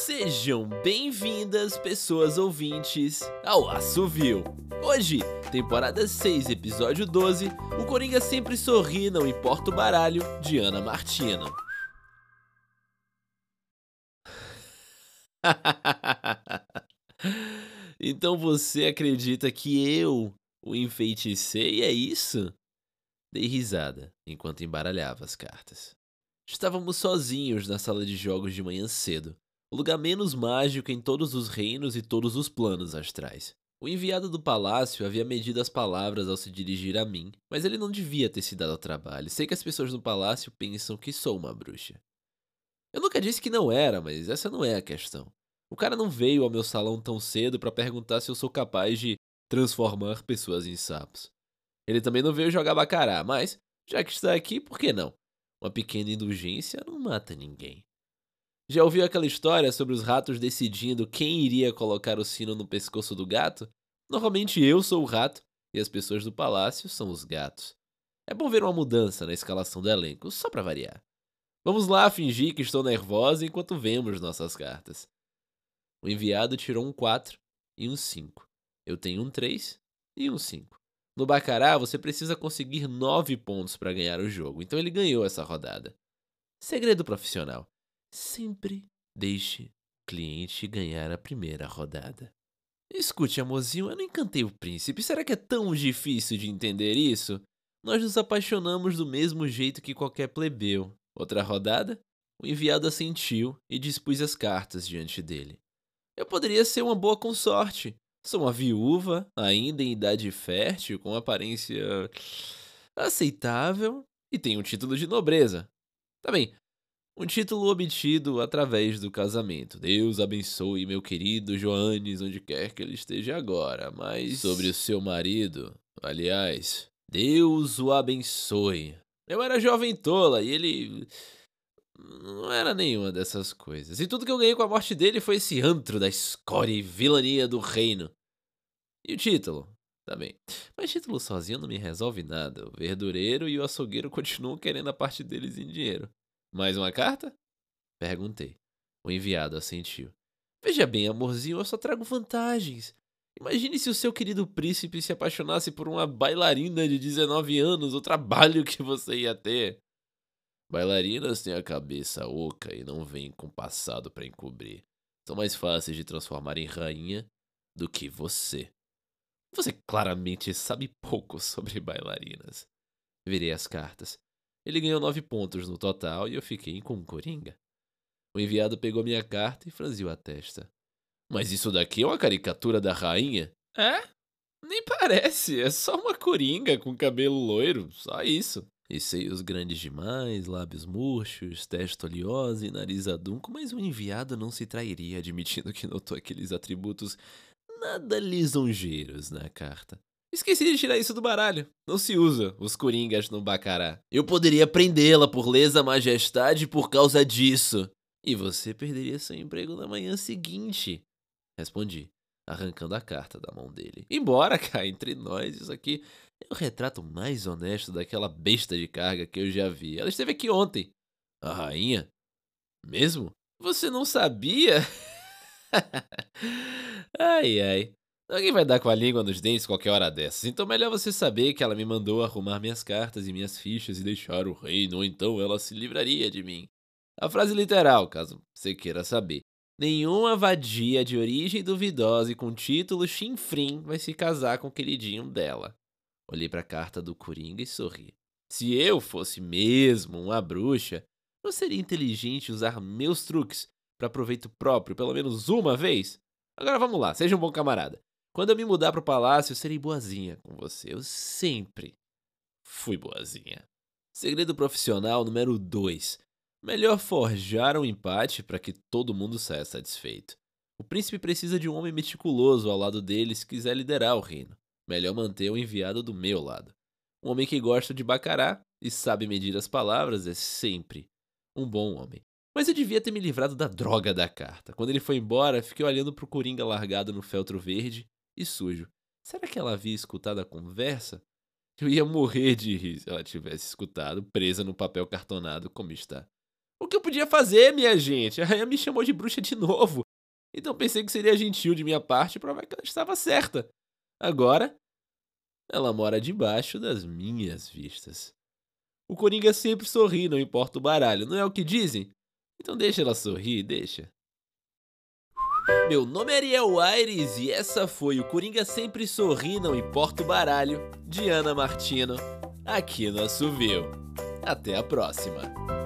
Sejam bem-vindas, pessoas ouvintes, ao Assovio. Hoje, temporada 6, episódio 12, o Coringa sempre sorri, não importa o baralho, de Ana Martino. então você acredita que eu o enfeiticei, é isso? Dei risada enquanto embaralhava as cartas. Estávamos sozinhos na sala de jogos de manhã cedo, o lugar menos mágico em todos os reinos e todos os planos astrais. O enviado do palácio havia medido as palavras ao se dirigir a mim, mas ele não devia ter se dado ao trabalho. Sei que as pessoas no palácio pensam que sou uma bruxa. Eu nunca disse que não era, mas essa não é a questão. O cara não veio ao meu salão tão cedo para perguntar se eu sou capaz de transformar pessoas em sapos. Ele também não veio jogar bacará, mas, já que está aqui, por que não? Uma pequena indulgência não mata ninguém. Já ouviu aquela história sobre os ratos decidindo quem iria colocar o sino no pescoço do gato? Normalmente eu sou o rato e as pessoas do palácio são os gatos. É bom ver uma mudança na escalação do elenco, só para variar. Vamos lá fingir que estou nervosa enquanto vemos nossas cartas. O enviado tirou um 4 e um 5. Eu tenho um 3 e um 5. No Bacará, você precisa conseguir 9 pontos para ganhar o jogo, então ele ganhou essa rodada. Segredo profissional: sempre deixe o cliente ganhar a primeira rodada. Escute, amorzinho, eu não encantei o príncipe. Será que é tão difícil de entender isso? Nós nos apaixonamos do mesmo jeito que qualquer plebeu. Outra rodada? O enviado assentiu e dispus as cartas diante dele. Eu poderia ser uma boa consorte, Sou uma viúva, ainda em idade fértil, com aparência aceitável e tenho um título de nobreza. Tá bem, um título obtido através do casamento. Deus abençoe meu querido Joanes onde quer que ele esteja agora. Mas sobre o seu marido, aliás, Deus o abençoe. Eu era jovem tola e ele não era nenhuma dessas coisas. E tudo que eu ganhei com a morte dele foi esse antro da escória e vilania do reino. E o título? Tá bem. Mas título sozinho não me resolve nada. O verdureiro e o açougueiro continuam querendo a parte deles em dinheiro. Mais uma carta? Perguntei. O enviado assentiu. Veja bem, amorzinho, eu só trago vantagens. Imagine se o seu querido príncipe se apaixonasse por uma bailarina de 19 anos, o trabalho que você ia ter. Bailarinas têm a cabeça oca e não vêm com passado para encobrir. São mais fáceis de transformar em rainha do que você. Você claramente sabe pouco sobre bailarinas. Virei as cartas. Ele ganhou nove pontos no total e eu fiquei com coringa. O enviado pegou minha carta e franziu a testa. Mas isso daqui é uma caricatura da rainha? É? Nem parece, é só uma coringa com cabelo loiro, só isso. E seios grandes demais, lábios murchos, testa oleosa e nariz adunco, mas o enviado não se trairia admitindo que notou aqueles atributos nada lisonjeiros na carta. Esqueci de tirar isso do baralho. Não se usa os coringas no bacará. Eu poderia prendê-la por lesa majestade por causa disso. E você perderia seu emprego na manhã seguinte. Respondi, arrancando a carta da mão dele. Embora, cá, entre nós, isso aqui é o retrato mais honesto daquela besta de carga que eu já vi. Ela esteve aqui ontem. A rainha? Mesmo? Você não sabia? ai, ai. Alguém vai dar com a língua nos dentes qualquer hora dessas, então melhor você saber que ela me mandou arrumar minhas cartas e minhas fichas e deixar o reino, ou então ela se livraria de mim. A frase literal, caso você queira saber. Nenhuma vadia de origem duvidosa e com título chinfrim vai se casar com o queridinho dela. Olhei para a carta do Coringa e sorri. Se eu fosse mesmo uma bruxa, não seria inteligente usar meus truques para proveito próprio pelo menos uma vez? Agora vamos lá, seja um bom camarada. Quando eu me mudar para o palácio, eu serei boazinha com você. Eu sempre fui boazinha. Segredo profissional número 2. Melhor forjar um empate para que todo mundo saia satisfeito. O príncipe precisa de um homem meticuloso ao lado dele se quiser liderar o reino. Melhor manter o enviado do meu lado. Um homem que gosta de bacará e sabe medir as palavras é sempre um bom homem. Mas eu devia ter me livrado da droga da carta. Quando ele foi embora, fiquei olhando pro Coringa largado no feltro verde e sujo. Será que ela havia escutado a conversa? Eu ia morrer de rir se ela tivesse escutado, presa no papel cartonado como está. O que eu podia fazer, minha gente? A rainha me chamou de bruxa de novo. Então pensei que seria gentil de minha parte provar que ela estava certa. Agora, ela mora debaixo das minhas vistas. O Coringa sempre sorri, não importa o baralho, não é o que dizem? Então deixa ela sorrir, deixa. Meu nome é Ariel Aires e essa foi o Coringa Sempre Sorri, Não Importa o Baralho, de Ana Martino, aqui no Assovio. Até a próxima!